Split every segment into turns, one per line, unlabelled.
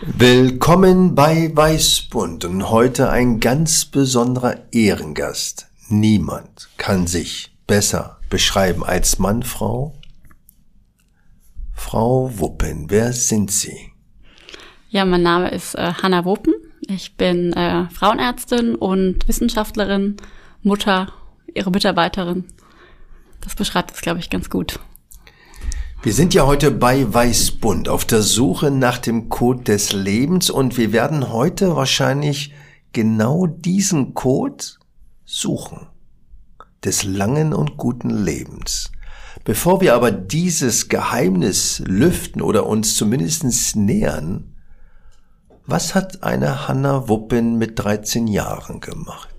Willkommen bei Weißbund und heute ein ganz besonderer Ehrengast. Niemand kann sich besser beschreiben als Mann, Frau. Frau Wuppen, wer sind Sie?
Ja, mein Name ist äh, Hanna Wuppen. Ich bin äh, Frauenärztin und Wissenschaftlerin, Mutter, Ihre Mitarbeiterin. Das beschreibt es, glaube ich, ganz gut.
Wir sind ja heute bei Weißbund auf der Suche nach dem Code des Lebens und wir werden heute wahrscheinlich genau diesen Code suchen. Des langen und guten Lebens. Bevor wir aber dieses Geheimnis lüften oder uns zumindest nähern, was hat eine Hanna Wuppen mit 13 Jahren gemacht?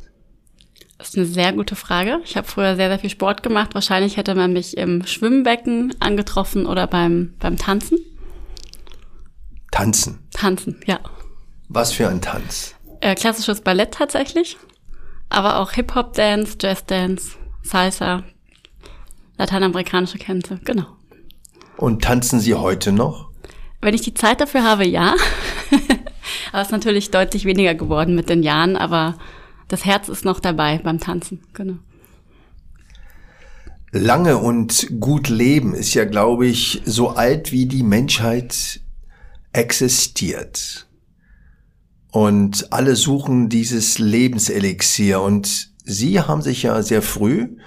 Das ist eine sehr gute Frage. Ich habe früher sehr, sehr viel Sport gemacht. Wahrscheinlich hätte man mich im Schwimmbecken angetroffen oder beim, beim Tanzen.
Tanzen?
Tanzen, ja.
Was für ein Tanz?
Äh, klassisches Ballett tatsächlich, aber auch Hip-Hop-Dance, Jazz-Dance, Salsa, lateinamerikanische Tänze, genau.
Und tanzen Sie heute noch?
Wenn ich die Zeit dafür habe, ja. aber es ist natürlich deutlich weniger geworden mit den Jahren, aber das Herz ist noch dabei beim Tanzen, genau.
Lange und gut leben ist ja, glaube ich, so alt wie die Menschheit existiert. Und alle suchen dieses Lebenselixier. Und Sie haben sich ja sehr früh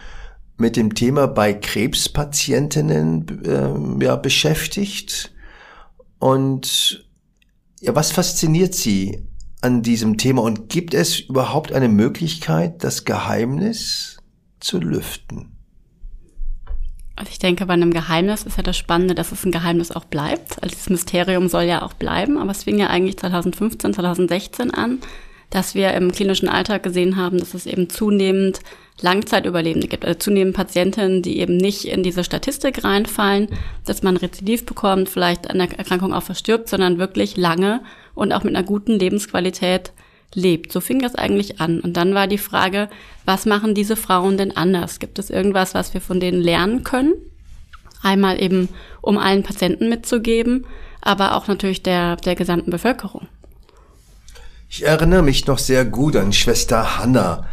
mit dem Thema bei Krebspatientinnen äh, ja, beschäftigt. Und ja, was fasziniert Sie an diesem Thema und gibt es überhaupt eine Möglichkeit, das Geheimnis zu lüften?
Also ich denke, bei einem Geheimnis ist ja das Spannende, dass es ein Geheimnis auch bleibt. Also das Mysterium soll ja auch bleiben, aber es fing ja eigentlich 2015, 2016 an, dass wir im klinischen Alltag gesehen haben, dass es eben zunehmend Langzeitüberlebende gibt, also zunehmend Patientinnen, die eben nicht in diese Statistik reinfallen, dass man Rezidiv bekommt, vielleicht an der Erkrankung auch verstirbt, sondern wirklich lange und auch mit einer guten Lebensqualität lebt. So fing das eigentlich an. Und dann war die Frage, was machen diese Frauen denn anders? Gibt es irgendwas, was wir von denen lernen können? Einmal eben, um allen Patienten mitzugeben, aber auch natürlich der, der gesamten Bevölkerung.
Ich erinnere mich noch sehr gut an Schwester Hanna,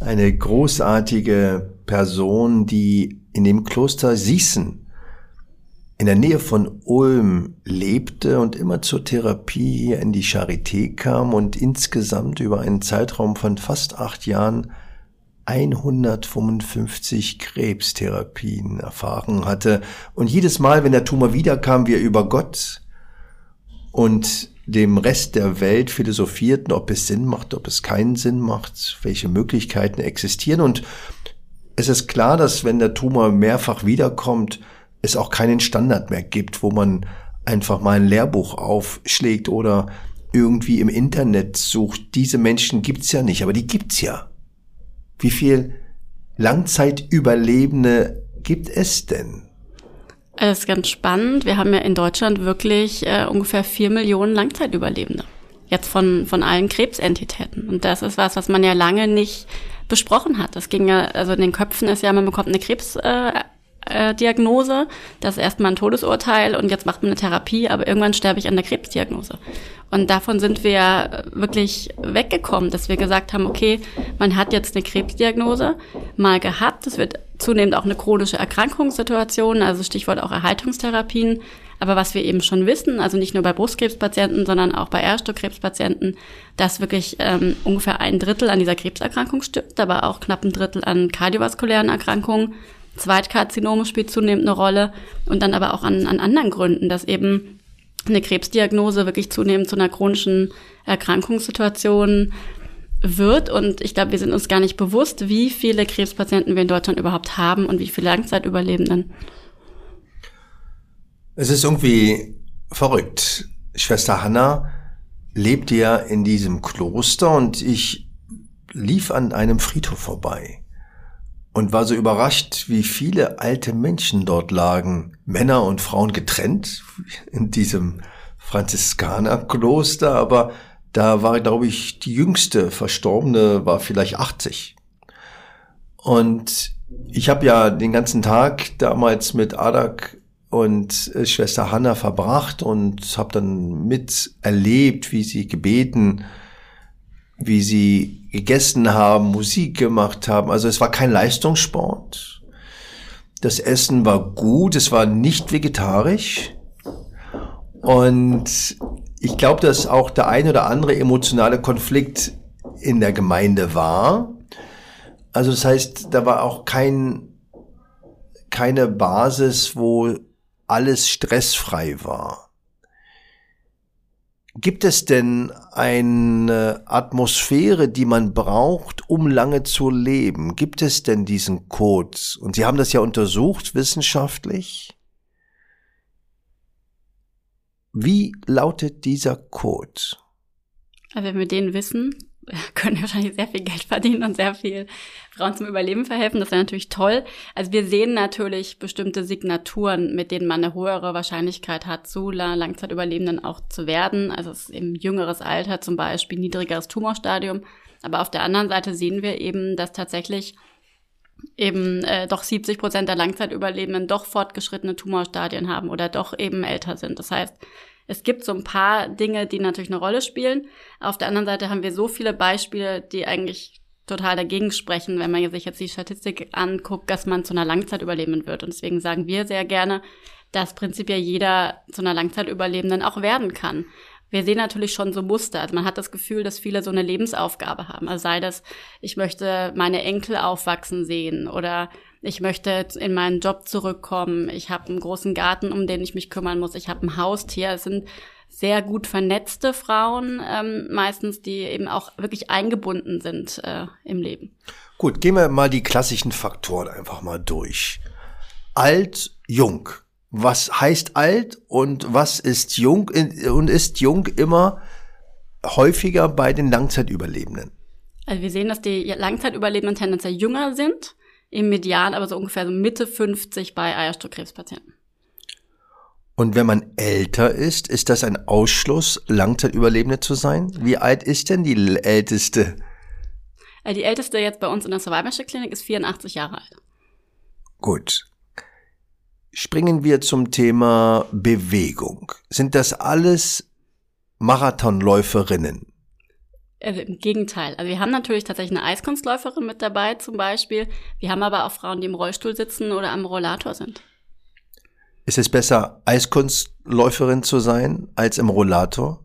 eine großartige Person, die in dem Kloster Sießen in der Nähe von Ulm lebte und immer zur Therapie in die Charité kam und insgesamt über einen Zeitraum von fast acht Jahren 155 Krebstherapien erfahren hatte. Und jedes Mal, wenn der Tumor wiederkam, wir über Gott und dem Rest der Welt philosophierten, ob es Sinn macht, ob es keinen Sinn macht, welche Möglichkeiten existieren. Und es ist klar, dass wenn der Tumor mehrfach wiederkommt, es auch keinen Standard mehr gibt, wo man einfach mal ein Lehrbuch aufschlägt oder irgendwie im Internet sucht. Diese Menschen gibt's ja nicht, aber die gibt's ja. Wie viel Langzeitüberlebende gibt es denn?
Das ist ganz spannend. Wir haben ja in Deutschland wirklich äh, ungefähr vier Millionen Langzeitüberlebende. Jetzt von, von allen Krebsentitäten. Und das ist was, was man ja lange nicht besprochen hat. Das ging ja, also in den Köpfen ist ja, man bekommt eine Krebs, äh, äh, Diagnose, das ist erstmal ein Todesurteil und jetzt macht man eine Therapie, aber irgendwann sterbe ich an der Krebsdiagnose. Und davon sind wir wirklich weggekommen, dass wir gesagt haben, okay, man hat jetzt eine Krebsdiagnose mal gehabt, es wird zunehmend auch eine chronische Erkrankungssituation, also Stichwort auch Erhaltungstherapien. Aber was wir eben schon wissen, also nicht nur bei Brustkrebspatienten, sondern auch bei Erstukrebspatienten, dass wirklich ähm, ungefähr ein Drittel an dieser Krebserkrankung stirbt, aber auch knapp ein Drittel an kardiovaskulären Erkrankungen Zweitkarzinom spielt zunehmend eine Rolle und dann aber auch an, an anderen Gründen, dass eben eine Krebsdiagnose wirklich zunehmend zu einer chronischen Erkrankungssituation wird. Und ich glaube, wir sind uns gar nicht bewusst, wie viele Krebspatienten wir in Deutschland überhaupt haben und wie viele Langzeitüberlebenden.
Es ist irgendwie verrückt. Schwester Hanna, lebte ja in diesem Kloster und ich lief an einem Friedhof vorbei und war so überrascht, wie viele alte Menschen dort lagen, Männer und Frauen getrennt in diesem Franziskanerkloster, aber da war, glaube ich, die jüngste Verstorbene war vielleicht 80. Und ich habe ja den ganzen Tag damals mit Adak und äh, Schwester Hanna verbracht und habe dann miterlebt, wie sie gebeten, wie sie gegessen haben, Musik gemacht haben. Also es war kein Leistungssport. Das Essen war gut, es war nicht vegetarisch. Und ich glaube, dass auch der ein oder andere emotionale Konflikt in der Gemeinde war. Also das heißt, da war auch kein, keine Basis, wo alles stressfrei war. Gibt es denn eine Atmosphäre, die man braucht, um lange zu leben? Gibt es denn diesen Code? Und Sie haben das ja untersucht wissenschaftlich. Wie lautet dieser Code?
Also wenn wir den wissen, können wir wahrscheinlich sehr viel Geld verdienen und sehr viel Frauen zum Überleben verhelfen. Das wäre natürlich toll. Also wir sehen natürlich bestimmte Signaturen, mit denen man eine höhere Wahrscheinlichkeit hat, zu Langzeitüberlebenden auch zu werden. Also es ist im jüngeres Alter zum Beispiel niedrigeres Tumorstadium. Aber auf der anderen Seite sehen wir eben, dass tatsächlich eben äh, doch 70 Prozent der Langzeitüberlebenden doch fortgeschrittene Tumorstadien haben oder doch eben älter sind. Das heißt, es gibt so ein paar Dinge, die natürlich eine Rolle spielen. Auf der anderen Seite haben wir so viele Beispiele, die eigentlich total dagegen sprechen, wenn man sich jetzt die Statistik anguckt, dass man zu einer Langzeitüberlebenden wird. Und deswegen sagen wir sehr gerne, dass prinzipiell jeder zu einer Langzeitüberlebenden auch werden kann. Wir sehen natürlich schon so Muster. Also man hat das Gefühl, dass viele so eine Lebensaufgabe haben. Also sei das, ich möchte meine Enkel aufwachsen sehen oder ich möchte in meinen Job zurückkommen, ich habe einen großen Garten, um den ich mich kümmern muss, ich habe ein Haustier. Es sind sehr gut vernetzte Frauen, ähm, meistens, die eben auch wirklich eingebunden sind äh, im Leben.
Gut, gehen wir mal die klassischen Faktoren einfach mal durch. Alt, jung. Was heißt alt und was ist jung und ist jung immer häufiger bei den Langzeitüberlebenden?
Also wir sehen, dass die Langzeitüberlebenden tendenziell jünger sind im Median aber so ungefähr so Mitte 50 bei Eierstockkrebspatienten.
Und wenn man älter ist, ist das ein Ausschluss, Langzeitüberlebende zu sein? Wie alt ist denn die älteste?
Äh, die älteste jetzt bei uns in der Survivorship Klinik ist 84 Jahre alt.
Gut. Springen wir zum Thema Bewegung. Sind das alles Marathonläuferinnen?
Also im Gegenteil. Also wir haben natürlich tatsächlich eine Eiskunstläuferin mit dabei zum Beispiel. Wir haben aber auch Frauen, die im Rollstuhl sitzen oder am Rollator sind.
Ist es besser, Eiskunstläuferin zu sein als im Rollator?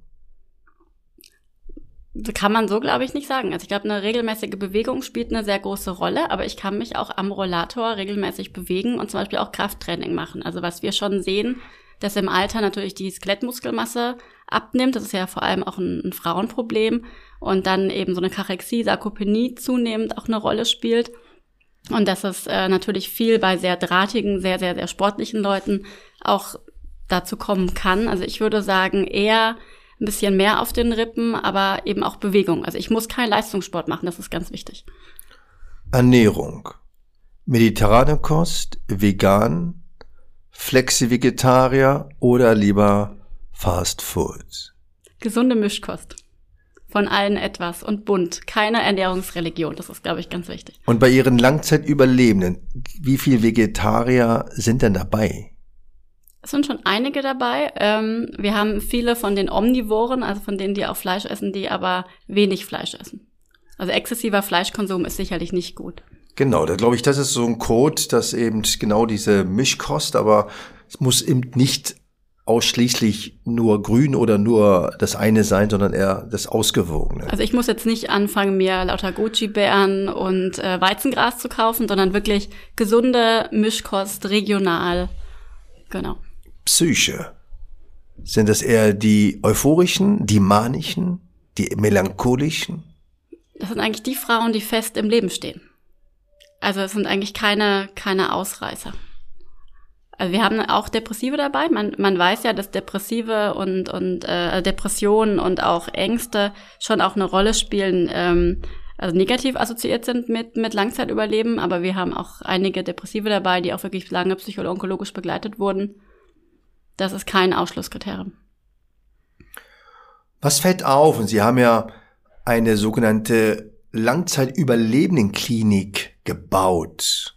Kann man so, glaube ich, nicht sagen. Also ich glaube, eine regelmäßige Bewegung spielt eine sehr große Rolle, aber ich kann mich auch am Rollator regelmäßig bewegen und zum Beispiel auch Krafttraining machen. Also was wir schon sehen, dass im Alter natürlich die Skelettmuskelmasse abnimmt. Das ist ja vor allem auch ein, ein Frauenproblem und dann eben so eine Kachexie, Sarkopenie zunehmend auch eine Rolle spielt. Und dass es äh, natürlich viel bei sehr drahtigen, sehr, sehr, sehr sportlichen Leuten auch dazu kommen kann. Also ich würde sagen, eher ein bisschen mehr auf den Rippen, aber eben auch Bewegung. Also ich muss keinen Leistungssport machen, das ist ganz wichtig.
Ernährung. Mediterrane Kost, vegan, Flexi-Vegetarier oder lieber Fast Food?
Gesunde Mischkost von allen etwas und bunt. Keine Ernährungsreligion. Das ist, glaube ich, ganz wichtig.
Und bei Ihren Langzeitüberlebenden, wie viel Vegetarier sind denn dabei?
Es sind schon einige dabei. Ähm, wir haben viele von den Omnivoren, also von denen, die auch Fleisch essen, die aber wenig Fleisch essen. Also exzessiver Fleischkonsum ist sicherlich nicht gut.
Genau, da glaube ich, das ist so ein Code, dass eben genau diese Mischkost, aber es muss eben nicht ausschließlich nur grün oder nur das eine sein, sondern eher das Ausgewogene.
Also ich muss jetzt nicht anfangen, mir lauter Gucci-Bären und äh, Weizengras zu kaufen, sondern wirklich gesunde Mischkost, regional. Genau.
Psyche. Sind das eher die euphorischen, die manischen, die melancholischen?
Das sind eigentlich die Frauen, die fest im Leben stehen. Also es sind eigentlich keine, keine Ausreißer. Also wir haben auch Depressive dabei. Man, man weiß ja, dass Depressive und, und äh, Depressionen und auch Ängste schon auch eine Rolle spielen, ähm, also negativ assoziiert sind mit, mit Langzeitüberleben. Aber wir haben auch einige Depressive dabei, die auch wirklich lange psychologisch begleitet wurden. Das ist kein Ausschlusskriterium.
Was fällt auf? Und Sie haben ja eine sogenannte Langzeitüberlebendenklinik gebaut.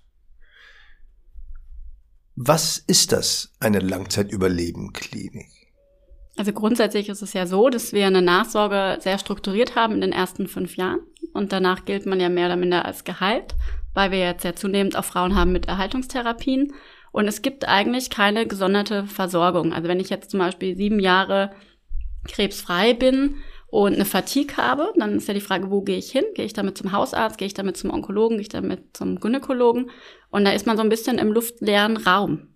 Was ist das, eine Langzeitüberlebenklinik?
Also grundsätzlich ist es ja so, dass wir eine Nachsorge sehr strukturiert haben in den ersten fünf Jahren. Und danach gilt man ja mehr oder minder als geheilt, weil wir jetzt ja zunehmend auch Frauen haben mit Erhaltungstherapien. Und es gibt eigentlich keine gesonderte Versorgung. Also wenn ich jetzt zum Beispiel sieben Jahre krebsfrei bin und eine Fatigue habe, dann ist ja die Frage, wo gehe ich hin? Gehe ich damit zum Hausarzt? Gehe ich damit zum Onkologen? Gehe ich damit zum Gynäkologen? Und da ist man so ein bisschen im luftleeren Raum,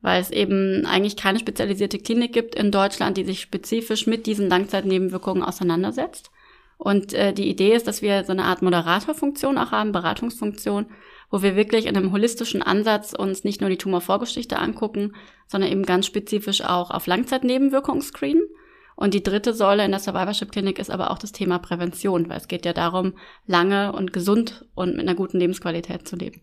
weil es eben eigentlich keine spezialisierte Klinik gibt in Deutschland, die sich spezifisch mit diesen Langzeitnebenwirkungen auseinandersetzt. Und äh, die Idee ist, dass wir so eine Art Moderatorfunktion auch haben, Beratungsfunktion, wo wir wirklich in einem holistischen Ansatz uns nicht nur die Tumorvorgeschichte angucken, sondern eben ganz spezifisch auch auf Langzeitnebenwirkungen screenen und die dritte Säule in der Survivorship Klinik ist aber auch das Thema Prävention, weil es geht ja darum, lange und gesund und mit einer guten Lebensqualität zu leben.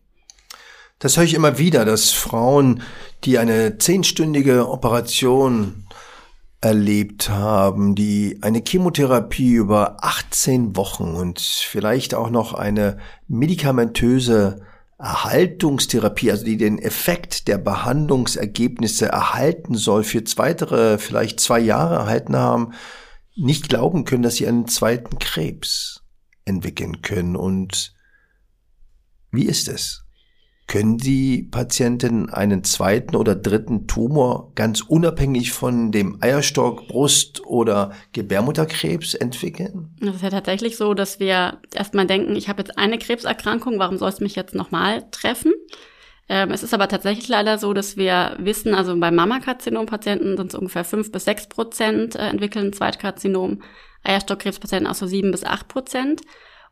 Das höre ich immer wieder, dass Frauen, die eine zehnstündige Operation erlebt haben, die eine Chemotherapie über 18 Wochen und vielleicht auch noch eine medikamentöse Erhaltungstherapie, also die den Effekt der Behandlungsergebnisse erhalten soll, für weitere, vielleicht zwei Jahre erhalten haben, nicht glauben können, dass sie einen zweiten Krebs entwickeln können. Und wie ist es? Können die Patienten einen zweiten oder dritten Tumor ganz unabhängig von dem Eierstock, Brust oder Gebärmutterkrebs entwickeln?
Es ist ja tatsächlich so, dass wir erstmal denken, ich habe jetzt eine Krebserkrankung, warum soll es mich jetzt nochmal treffen? Ähm, es ist aber tatsächlich leider so, dass wir wissen, also bei Mammakarzinom-Patienten sind es ungefähr fünf bis sechs Prozent äh, entwickeln Zweitkarzinom, Eierstockkrebspatienten auch so sieben bis acht Prozent.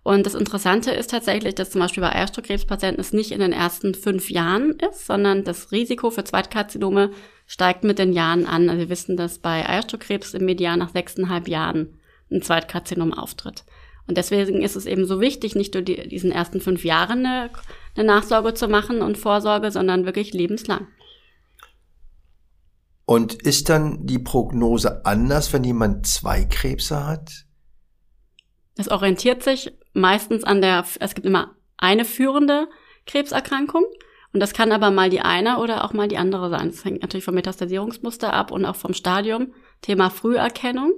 Und das Interessante ist tatsächlich, dass zum Beispiel bei Eierstockkrebspatienten es nicht in den ersten fünf Jahren ist, sondern das Risiko für Zweitkarzinome steigt mit den Jahren an. Also wir wissen, dass bei Eierstockkrebs im Median nach sechseinhalb Jahren ein Zweitkarzinom auftritt. Und deswegen ist es eben so wichtig, nicht nur die, diesen ersten fünf Jahren eine, eine Nachsorge zu machen und Vorsorge, sondern wirklich lebenslang.
Und ist dann die Prognose anders, wenn jemand zwei Krebse hat?
Es orientiert sich meistens an der, es gibt immer eine führende Krebserkrankung. Und das kann aber mal die eine oder auch mal die andere sein. Das hängt natürlich vom Metastasierungsmuster ab und auch vom Stadium. Thema Früherkennung.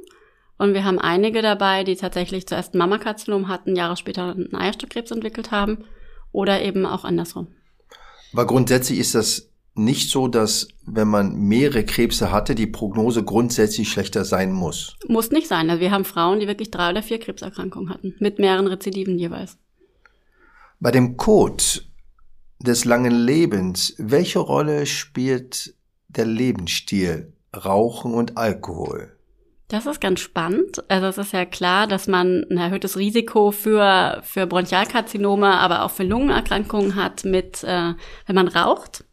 Und wir haben einige dabei, die tatsächlich zuerst Mammakarzinom hatten, Jahre später einen Eierstockkrebs entwickelt haben oder eben auch andersrum.
Aber grundsätzlich ist das nicht so, dass wenn man mehrere Krebse hatte, die Prognose grundsätzlich schlechter sein muss.
Muss nicht sein. Also wir haben Frauen, die wirklich drei oder vier Krebserkrankungen hatten, mit mehreren Rezidiven jeweils.
Bei dem Code des langen Lebens, welche Rolle spielt der Lebensstil, Rauchen und Alkohol?
Das ist ganz spannend. Also es ist ja klar, dass man ein erhöhtes Risiko für, für Bronchialkarzinome, aber auch für Lungenerkrankungen hat mit, äh, wenn man raucht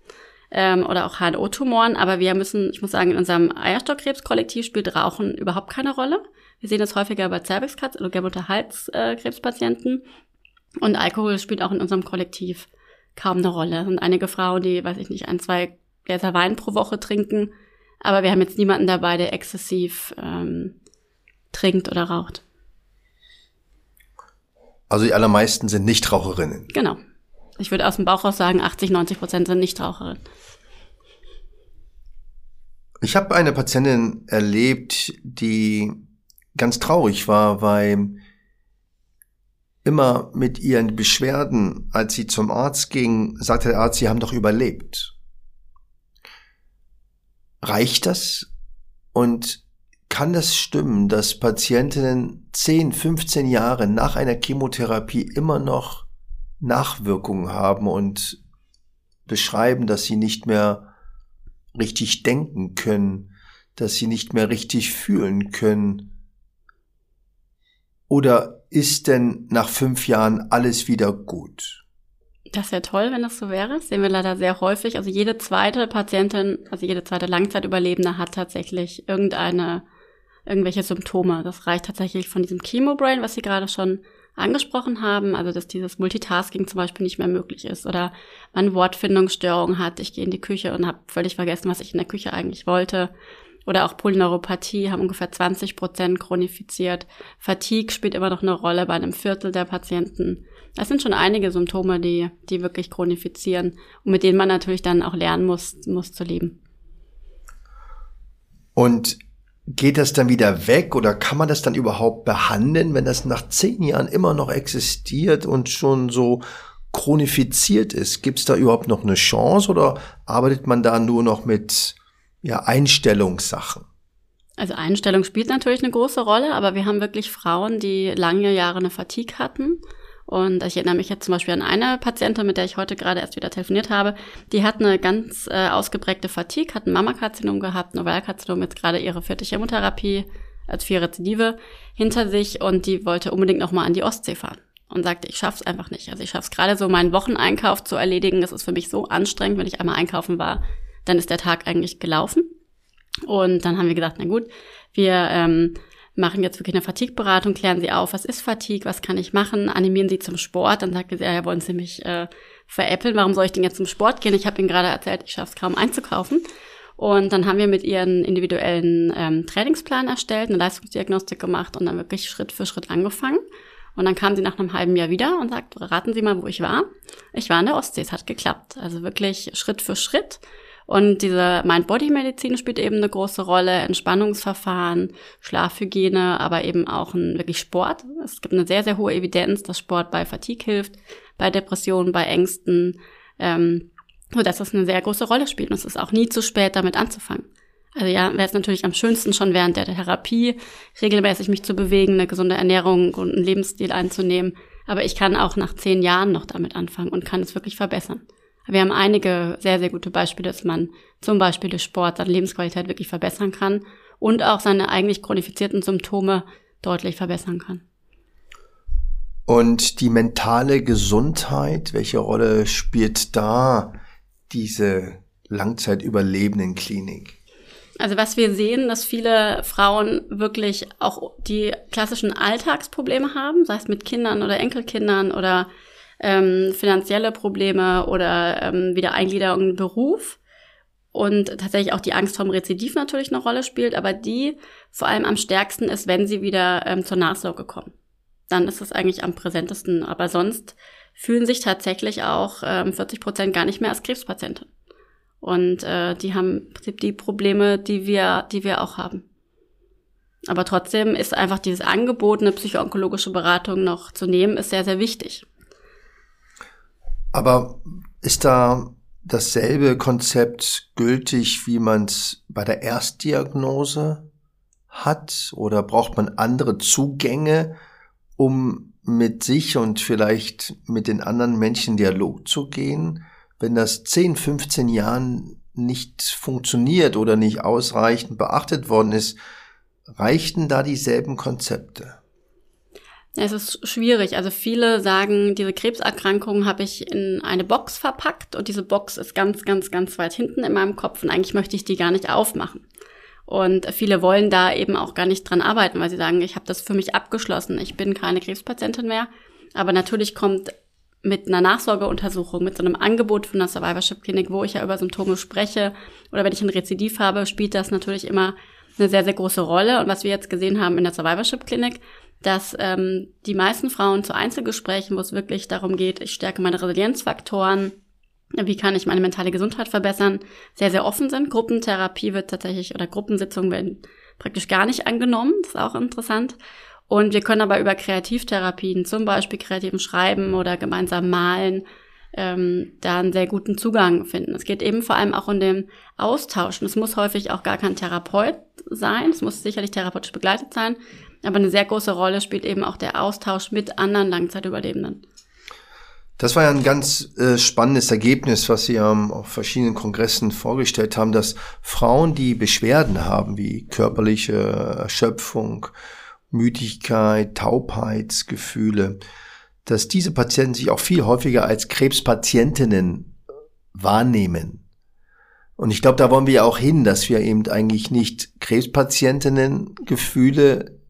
ähm, oder auch HNO-Tumoren. Aber wir müssen, ich muss sagen, in unserem Eierstockkrebskollektiv spielt Rauchen überhaupt keine Rolle. Wir sehen das häufiger bei Cervixkrebs oder Gebärmutterhalskrebspatienten. Und Alkohol spielt auch in unserem Kollektiv kaum eine Rolle. Es sind einige Frauen, die, weiß ich nicht, ein, zwei Gläser Wein pro Woche trinken. Aber wir haben jetzt niemanden dabei, der exzessiv ähm, trinkt oder raucht.
Also die allermeisten sind Nichtraucherinnen.
Genau. Ich würde aus dem Bauch raus sagen, 80, 90 Prozent sind Nichtraucherinnen.
Ich habe eine Patientin erlebt, die ganz traurig war, weil immer mit ihren Beschwerden, als sie zum Arzt ging, sagte der Arzt, sie haben doch überlebt. Reicht das? Und kann das stimmen, dass Patientinnen 10, 15 Jahre nach einer Chemotherapie immer noch Nachwirkungen haben und beschreiben, dass sie nicht mehr richtig denken können, dass sie nicht mehr richtig fühlen können? Oder ist denn nach fünf Jahren alles wieder gut?
Das wäre toll, wenn das so wäre. Das sehen wir leider sehr häufig. Also jede zweite Patientin, also jede zweite Langzeitüberlebende hat tatsächlich irgendeine, irgendwelche Symptome. Das reicht tatsächlich von diesem Chemobrain, was Sie gerade schon angesprochen haben, also dass dieses Multitasking zum Beispiel nicht mehr möglich ist oder man Wortfindungsstörungen hat, ich gehe in die Küche und habe völlig vergessen, was ich in der Küche eigentlich wollte. Oder auch Polyneuropathie haben ungefähr 20 Prozent chronifiziert. Fatigue spielt immer noch eine Rolle bei einem Viertel der Patienten. Das sind schon einige Symptome, die, die wirklich chronifizieren und mit denen man natürlich dann auch lernen muss, muss zu leben.
Und geht das dann wieder weg oder kann man das dann überhaupt behandeln, wenn das nach zehn Jahren immer noch existiert und schon so chronifiziert ist? Gibt es da überhaupt noch eine Chance oder arbeitet man da nur noch mit ja, Einstellungssachen?
Also Einstellung spielt natürlich eine große Rolle, aber wir haben wirklich Frauen, die lange Jahre eine Fatigue hatten und ich erinnere mich jetzt zum Beispiel an eine Patientin, mit der ich heute gerade erst wieder telefoniert habe. Die hat eine ganz äh, ausgeprägte Fatigue, hat ein Mammakarzinom gehabt, ein Ovalkarzinom, jetzt gerade ihre vierte Chemotherapie als vier Rezidive hinter sich und die wollte unbedingt nochmal an die Ostsee fahren und sagte, ich schaff's einfach nicht. Also ich schaff's gerade so, meinen Wocheneinkauf zu erledigen. Das ist für mich so anstrengend, wenn ich einmal einkaufen war, dann ist der Tag eigentlich gelaufen. Und dann haben wir gesagt, na gut, wir ähm, machen jetzt wirklich eine Fatigue-Beratung, klären sie auf, was ist Fatigue, was kann ich machen, animieren sie zum Sport. Dann sagte sie, ja, wollen Sie mich äh, veräppeln, warum soll ich denn jetzt zum Sport gehen? Ich habe Ihnen gerade erzählt, ich schaffe es kaum einzukaufen. Und dann haben wir mit ihr einen individuellen ähm, Trainingsplan erstellt, eine Leistungsdiagnostik gemacht und dann wirklich Schritt für Schritt angefangen. Und dann kam sie nach einem halben Jahr wieder und sagt, raten Sie mal, wo ich war. Ich war in der Ostsee, es hat geklappt. Also wirklich Schritt für Schritt. Und diese Mind-Body-Medizin spielt eben eine große Rolle, Entspannungsverfahren, Schlafhygiene, aber eben auch ein wirklich Sport. Es gibt eine sehr, sehr hohe Evidenz, dass Sport bei Fatigue hilft, bei Depressionen, bei Ängsten, ähm, so dass das eine sehr große Rolle spielt. Und es ist auch nie zu spät, damit anzufangen. Also ja, wäre es natürlich am schönsten schon während der Therapie regelmäßig mich zu bewegen, eine gesunde Ernährung und einen Lebensstil einzunehmen. Aber ich kann auch nach zehn Jahren noch damit anfangen und kann es wirklich verbessern. Wir haben einige sehr, sehr gute Beispiele, dass man zum Beispiel durch Sport seine Lebensqualität wirklich verbessern kann und auch seine eigentlich chronifizierten Symptome deutlich verbessern kann.
Und die mentale Gesundheit, welche Rolle spielt da diese langzeitüberlebenden Klinik?
Also was wir sehen, dass viele Frauen wirklich auch die klassischen Alltagsprobleme haben, sei es mit Kindern oder Enkelkindern oder ähm, finanzielle Probleme oder ähm, Wiedereingliederung in Beruf und tatsächlich auch die Angst vom Rezidiv natürlich eine Rolle spielt, aber die vor allem am stärksten ist, wenn sie wieder ähm, zur Nachsorge kommen. Dann ist es eigentlich am präsentesten. Aber sonst fühlen sich tatsächlich auch ähm, 40 Prozent gar nicht mehr als Krebspatienten. Und äh, die haben im Prinzip die Probleme, die wir, die wir auch haben. Aber trotzdem ist einfach dieses Angebot, eine psychoonkologische Beratung noch zu nehmen, ist sehr, sehr wichtig.
Aber ist da dasselbe Konzept gültig, wie man es bei der Erstdiagnose hat? Oder braucht man andere Zugänge, um mit sich und vielleicht mit den anderen Menschen Dialog zu gehen? Wenn das 10, 15 Jahren nicht funktioniert oder nicht ausreichend beachtet worden ist, reichten da dieselben Konzepte?
Es ist schwierig. Also viele sagen, diese Krebserkrankung habe ich in eine Box verpackt und diese Box ist ganz, ganz, ganz weit hinten in meinem Kopf und eigentlich möchte ich die gar nicht aufmachen. Und viele wollen da eben auch gar nicht dran arbeiten, weil sie sagen, ich habe das für mich abgeschlossen, ich bin keine Krebspatientin mehr. Aber natürlich kommt mit einer Nachsorgeuntersuchung, mit so einem Angebot von der Survivorship Klinik, wo ich ja über Symptome spreche oder wenn ich ein Rezidiv habe, spielt das natürlich immer eine sehr, sehr große Rolle. Und was wir jetzt gesehen haben in der Survivorship Klinik, dass ähm, die meisten Frauen zu Einzelgesprächen, wo es wirklich darum geht, ich stärke meine Resilienzfaktoren, wie kann ich meine mentale Gesundheit verbessern, sehr, sehr offen sind. Gruppentherapie wird tatsächlich oder Gruppensitzungen werden praktisch gar nicht angenommen. Das ist auch interessant. Und wir können aber über Kreativtherapien, zum Beispiel kreativen Schreiben oder gemeinsam malen, ähm, da einen sehr guten Zugang finden. Es geht eben vor allem auch um den Austausch. Und es muss häufig auch gar kein Therapeut sein. Es muss sicherlich therapeutisch begleitet sein. Aber eine sehr große Rolle spielt eben auch der Austausch mit anderen Langzeitüberlebenden.
Das war ja ein ganz äh, spannendes Ergebnis, was Sie ähm, auf verschiedenen Kongressen vorgestellt haben, dass Frauen, die Beschwerden haben, wie körperliche Erschöpfung, Müdigkeit, Taubheitsgefühle, dass diese Patienten sich auch viel häufiger als Krebspatientinnen wahrnehmen. Und ich glaube, da wollen wir ja auch hin, dass wir eben eigentlich nicht Krebspatientinnen Gefühle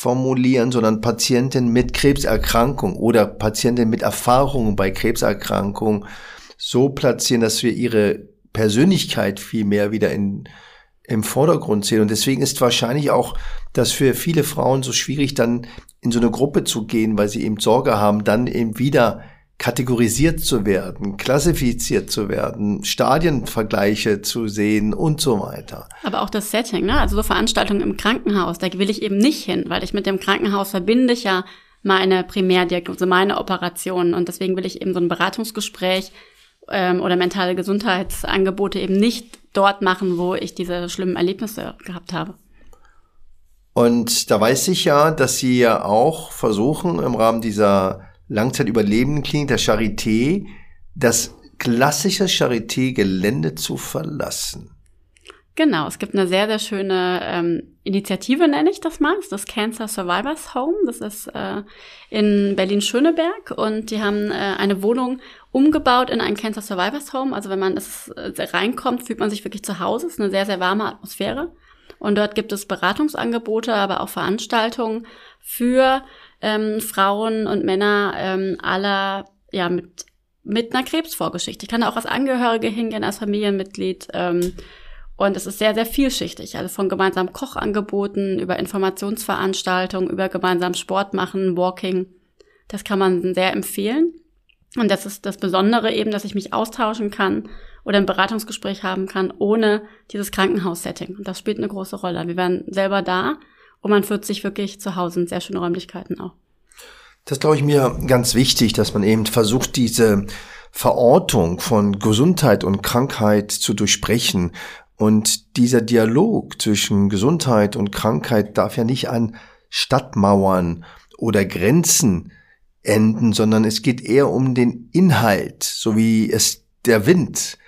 formulieren, sondern Patienten mit Krebserkrankung oder Patienten mit Erfahrungen bei Krebserkrankung so platzieren, dass wir ihre Persönlichkeit viel mehr wieder in, im Vordergrund sehen. Und deswegen ist wahrscheinlich auch das für viele Frauen so schwierig, dann in so eine Gruppe zu gehen, weil sie eben Sorge haben, dann eben wieder kategorisiert zu werden, klassifiziert zu werden, Stadienvergleiche zu sehen und so weiter.
Aber auch das Setting, ne? also so Veranstaltungen im Krankenhaus, da will ich eben nicht hin, weil ich mit dem Krankenhaus verbinde ich ja meine Primärdiagnose, meine Operationen und deswegen will ich eben so ein Beratungsgespräch ähm, oder mentale Gesundheitsangebote eben nicht dort machen, wo ich diese schlimmen Erlebnisse gehabt habe.
Und da weiß ich ja, dass Sie ja auch versuchen, im Rahmen dieser Langzeitüberlebendenklinik der Charité, das klassische Charité-Gelände zu verlassen.
Genau, es gibt eine sehr, sehr schöne ähm, Initiative, nenne ich das mal. Das Cancer Survivors Home. Das ist äh, in Berlin-Schöneberg und die haben äh, eine Wohnung umgebaut in ein Cancer Survivors Home. Also wenn man es äh, reinkommt, fühlt man sich wirklich zu Hause. Es ist eine sehr, sehr warme Atmosphäre. Und dort gibt es Beratungsangebote, aber auch Veranstaltungen für ähm, Frauen und Männer ähm, aller, ja, mit, mit einer Krebsvorgeschichte. Ich kann auch als Angehörige hingehen, als Familienmitglied. Ähm, und es ist sehr, sehr vielschichtig. Also von gemeinsamen Kochangeboten über Informationsveranstaltungen, über gemeinsam Sport machen, Walking. Das kann man sehr empfehlen. Und das ist das Besondere eben, dass ich mich austauschen kann oder ein Beratungsgespräch haben kann, ohne dieses Krankenhaussetting. Und das spielt eine große Rolle. Wir werden selber da und man fühlt sich wirklich zu Hause in sehr schöne Räumlichkeiten auch.
Das glaube ich mir ganz wichtig, dass man eben versucht, diese Verortung von Gesundheit und Krankheit zu durchbrechen und dieser Dialog zwischen Gesundheit und Krankheit darf ja nicht an Stadtmauern oder Grenzen enden, sondern es geht eher um den Inhalt, so wie es der Wind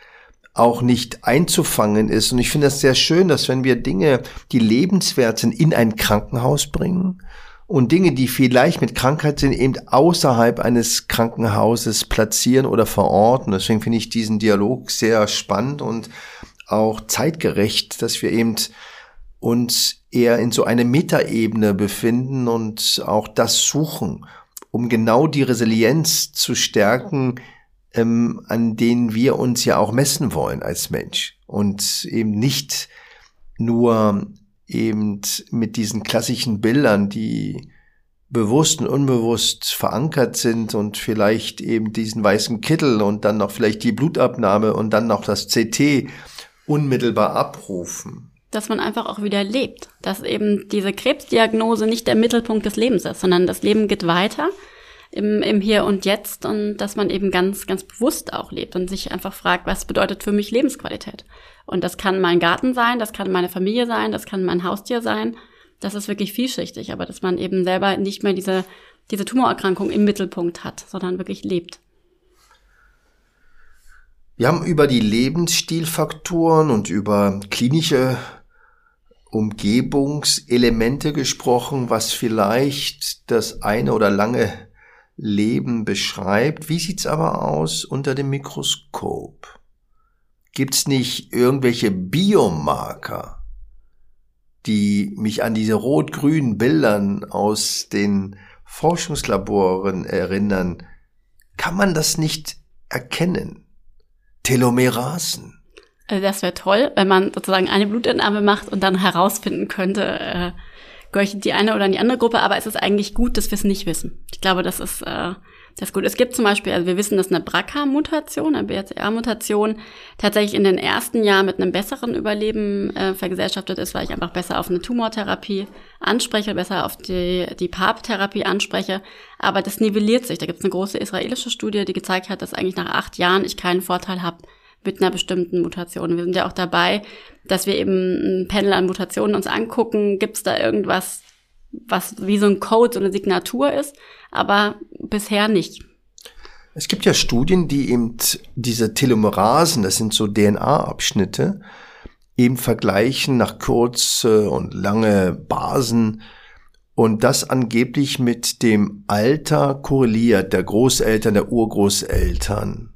auch nicht einzufangen ist. Und ich finde das sehr schön, dass wenn wir Dinge, die lebenswert sind, in ein Krankenhaus bringen und Dinge, die vielleicht mit Krankheit sind, eben außerhalb eines Krankenhauses platzieren oder verorten. Deswegen finde ich diesen Dialog sehr spannend und auch zeitgerecht, dass wir eben uns eher in so eine Metaebene befinden und auch das suchen, um genau die Resilienz zu stärken, ähm, an denen wir uns ja auch messen wollen als Mensch und eben nicht nur eben mit diesen klassischen Bildern, die bewusst und unbewusst verankert sind und vielleicht eben diesen weißen Kittel und dann noch vielleicht die Blutabnahme und dann noch das CT unmittelbar abrufen.
Dass man einfach auch wieder lebt. Dass eben diese Krebsdiagnose nicht der Mittelpunkt des Lebens ist, sondern das Leben geht weiter im, im Hier und Jetzt und dass man eben ganz, ganz bewusst auch lebt und sich einfach fragt, was bedeutet für mich Lebensqualität? Und das kann mein Garten sein, das kann meine Familie sein, das kann mein Haustier sein. Das ist wirklich vielschichtig, aber dass man eben selber nicht mehr diese, diese Tumorerkrankung im Mittelpunkt hat, sondern wirklich lebt.
Wir haben über die Lebensstilfaktoren und über klinische Umgebungselemente gesprochen, was vielleicht das eine oder lange Leben beschreibt. Wie sieht's aber aus unter dem Mikroskop? Gibt's nicht irgendwelche Biomarker, die mich an diese rot-grünen Bildern aus den Forschungslaboren erinnern? Kann man das nicht erkennen? Telomerasen.
Also das wäre toll, wenn man sozusagen eine Blutentnahme macht und dann herausfinden könnte, äh, gehört die eine oder in die andere Gruppe, aber es ist eigentlich gut, dass wir es nicht wissen. Ich glaube, das ist, äh, das ist gut. Es gibt zum Beispiel, also wir wissen, dass eine BRCA-Mutation, eine BRCA-Mutation tatsächlich in den ersten Jahren mit einem besseren Überleben äh, vergesellschaftet ist, weil ich einfach besser auf eine Tumortherapie anspreche, besser auf die, die PARP-Therapie anspreche. Aber das nivelliert sich. Da gibt es eine große israelische Studie, die gezeigt hat, dass eigentlich nach acht Jahren ich keinen Vorteil habe mit einer bestimmten Mutation. Wir sind ja auch dabei, dass wir eben ein Panel an Mutationen uns angucken. Gibt es da irgendwas, was wie so ein Code, so eine Signatur ist, aber bisher nicht.
Es gibt ja Studien, die eben diese Telomerasen, das sind so DNA-Abschnitte, eben vergleichen nach kurze und lange Basen und das angeblich mit dem Alter korreliert der Großeltern, der Urgroßeltern.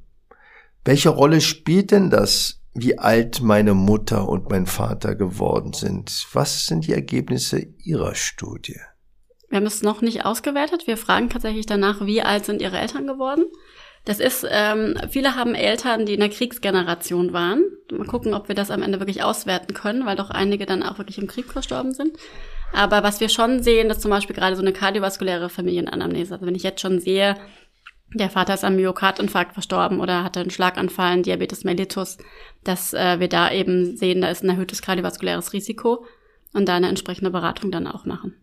Welche Rolle spielt denn das, wie alt meine Mutter und mein Vater geworden sind? Was sind die Ergebnisse Ihrer Studie?
Wir haben es noch nicht ausgewertet. Wir fragen tatsächlich danach, wie alt sind Ihre Eltern geworden? Das ist, ähm, viele haben Eltern, die in der Kriegsgeneration waren. Mal gucken, ob wir das am Ende wirklich auswerten können, weil doch einige dann auch wirklich im Krieg verstorben sind. Aber was wir schon sehen, ist zum Beispiel gerade so eine kardiovaskuläre Familienanamnese. Also wenn ich jetzt schon sehe, der Vater ist am Myokardinfarkt verstorben oder hatte einen Schlaganfall, einen Diabetes mellitus, dass äh, wir da eben sehen, da ist ein erhöhtes kardiovaskuläres Risiko und da eine entsprechende Beratung dann auch machen.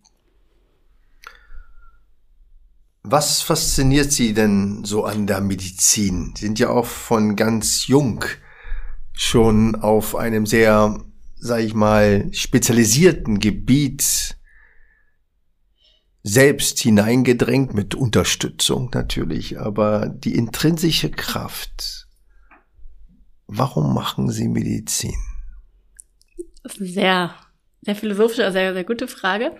Was fasziniert Sie denn so an der Medizin? Sie sind ja auch von ganz jung schon auf einem sehr sage ich mal, spezialisierten Gebiet selbst hineingedrängt, mit Unterstützung natürlich, aber die intrinsische Kraft, warum machen Sie Medizin?
Das ist eine sehr, sehr philosophische, sehr, sehr gute Frage.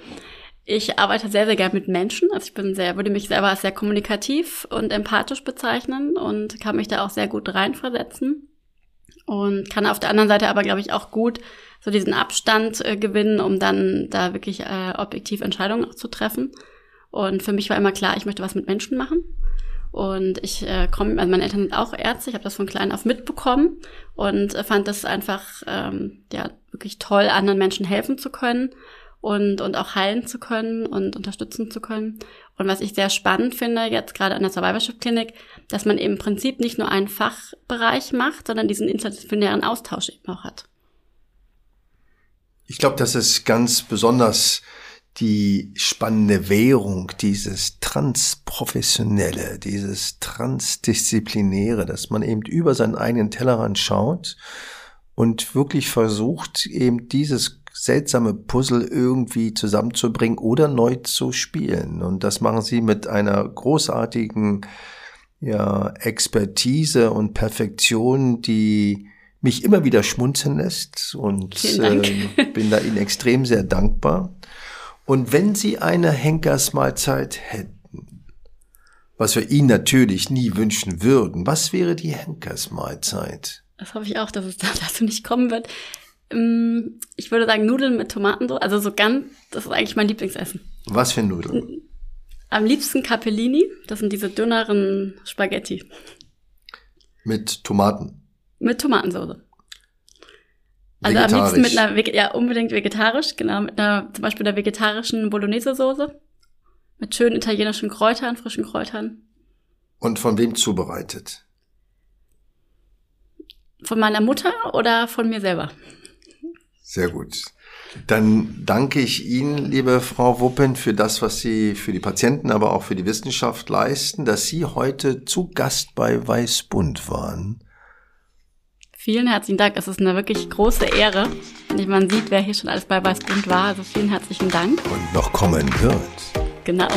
Ich arbeite sehr, sehr gern mit Menschen. Also ich bin sehr, würde mich selber als sehr kommunikativ und empathisch bezeichnen und kann mich da auch sehr gut reinversetzen. Und kann auf der anderen Seite aber, glaube ich, auch gut so diesen Abstand äh, gewinnen, um dann da wirklich äh, objektiv Entscheidungen zu treffen. Und für mich war immer klar, ich möchte was mit Menschen machen. Und ich äh, komme, also meine Eltern sind auch Ärzte, ich habe das von klein auf mitbekommen und äh, fand das einfach ähm, ja wirklich toll, anderen Menschen helfen zu können und, und auch heilen zu können und unterstützen zu können. Und was ich sehr spannend finde, jetzt gerade an der Survivorship Klinik, dass man im Prinzip nicht nur einen Fachbereich macht, sondern diesen interdisziplinären Austausch eben auch hat.
Ich glaube, das ist ganz besonders die spannende Währung, dieses Transprofessionelle, dieses Transdisziplinäre, dass man eben über seinen eigenen Tellerrand schaut und wirklich versucht, eben dieses seltsame Puzzle irgendwie zusammenzubringen oder neu zu spielen. Und das machen sie mit einer großartigen ja, Expertise und Perfektion, die mich immer wieder schmunzeln lässt und äh, bin da Ihnen extrem sehr dankbar. Und wenn Sie eine Henkersmahlzeit hätten, was wir Ihnen natürlich nie wünschen würden, was wäre die Henkersmahlzeit?
Das hoffe ich auch, dass es dazu nicht kommen wird. Ähm, ich würde sagen Nudeln mit Tomaten, also so ganz, das ist eigentlich mein Lieblingsessen.
Was für Nudeln?
Am liebsten Capellini, das sind diese dünneren Spaghetti.
Mit Tomaten?
Mit Tomatensauce. Also am liebsten mit einer, ja, unbedingt vegetarisch, genau, mit einer, zum Beispiel der vegetarischen Bolognese-Soße. Mit schönen italienischen Kräutern, frischen Kräutern.
Und von wem zubereitet?
Von meiner Mutter oder von mir selber?
Sehr gut. Dann danke ich Ihnen, liebe Frau Wuppen, für das, was Sie für die Patienten, aber auch für die Wissenschaft leisten, dass Sie heute zu Gast bei Weißbund waren.
Vielen herzlichen Dank. Es ist eine wirklich große Ehre. Und man sieht, wer hier schon alles bei Weißbund war. Also vielen herzlichen Dank.
Und noch kommen wird.
Genau.